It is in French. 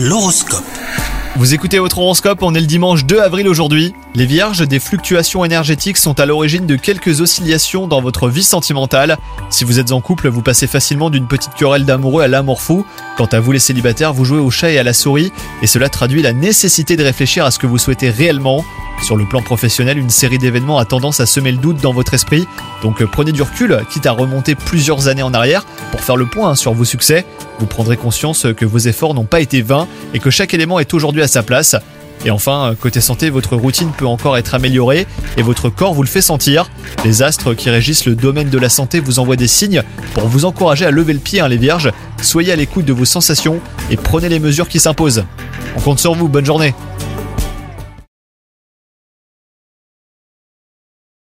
L'horoscope. Vous écoutez votre horoscope, on est le dimanche 2 avril aujourd'hui. Les vierges, des fluctuations énergétiques sont à l'origine de quelques oscillations dans votre vie sentimentale. Si vous êtes en couple, vous passez facilement d'une petite querelle d'amoureux à l'amour fou. Quant à vous les célibataires, vous jouez au chat et à la souris, et cela traduit la nécessité de réfléchir à ce que vous souhaitez réellement. Sur le plan professionnel, une série d'événements a tendance à semer le doute dans votre esprit, donc prenez du recul, quitte à remonter plusieurs années en arrière pour faire le point sur vos succès. Vous prendrez conscience que vos efforts n'ont pas été vains et que chaque élément est aujourd'hui à sa place. Et enfin, côté santé, votre routine peut encore être améliorée et votre corps vous le fait sentir. Les astres qui régissent le domaine de la santé vous envoient des signes pour vous encourager à lever le pied, hein, les vierges. Soyez à l'écoute de vos sensations et prenez les mesures qui s'imposent. On compte sur vous, bonne journée